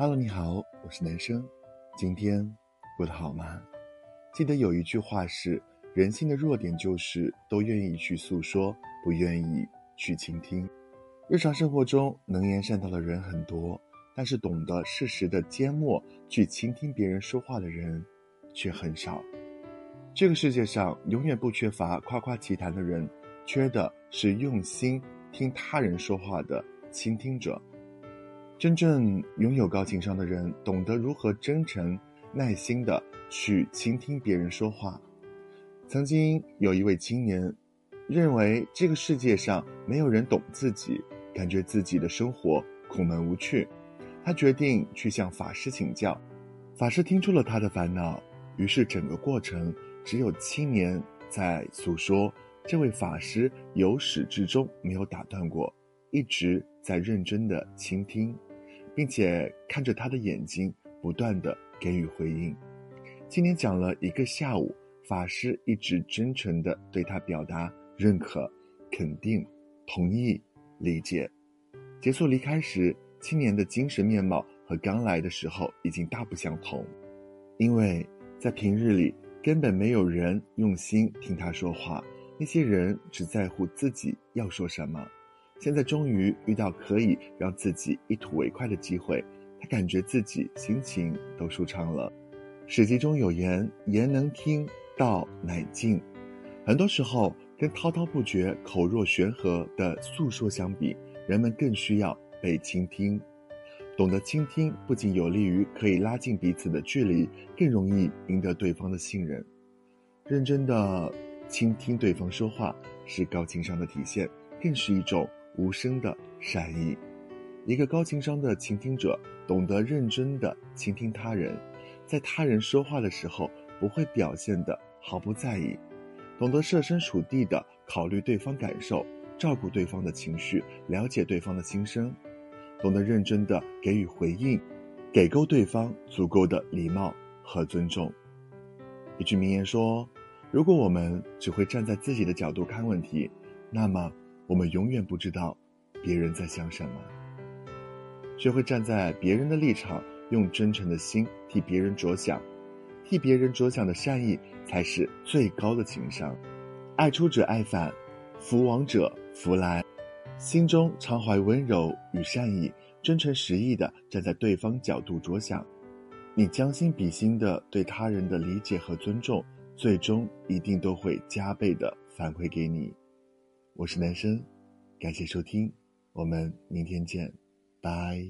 Hello，你好，我是男生，今天过得好吗？记得有一句话是：人性的弱点就是都愿意去诉说，不愿意去倾听。日常生活中，能言善道的人很多，但是懂得适时的缄默去倾听别人说话的人却很少。这个世界上永远不缺乏夸夸其谈的人，缺的是用心听他人说话的倾听者。真正拥有高情商的人，懂得如何真诚、耐心的去倾听别人说话。曾经有一位青年，认为这个世界上没有人懂自己，感觉自己的生活苦闷无趣。他决定去向法师请教。法师听出了他的烦恼，于是整个过程只有青年在诉说，这位法师由始至终没有打断过，一直在认真的倾听。并且看着他的眼睛，不断的给予回应。今年讲了一个下午，法师一直真诚的对他表达认可、肯定、同意、理解。结束离开时，青年的精神面貌和刚来的时候已经大不相同，因为在平日里根本没有人用心听他说话，那些人只在乎自己要说什么。现在终于遇到可以让自己一吐为快的机会，他感觉自己心情都舒畅了。史记中有言：“言能听，道乃静。”很多时候，跟滔滔不绝、口若悬河的诉说相比，人们更需要被倾听。懂得倾听，不仅有利于可以拉近彼此的距离，更容易赢得对方的信任。认真的倾听对方说话，是高情商的体现，更是一种。无声的善意，一个高情商的倾听者，懂得认真的倾听他人，在他人说话的时候，不会表现的毫不在意，懂得设身处地的考虑对方感受，照顾对方的情绪，了解对方的心声，懂得认真的给予回应，给够对方足够的礼貌和尊重。一句名言说：“如果我们只会站在自己的角度看问题，那么。”我们永远不知道别人在想什么。学会站在别人的立场，用真诚的心替别人着想，替别人着想的善意才是最高的情商。爱出者爱返，福往者福来。心中常怀温柔与善意，真诚实意的站在对方角度着想，你将心比心的对他人的理解和尊重，最终一定都会加倍的反馈给你。我是男生，感谢收听，我们明天见，拜。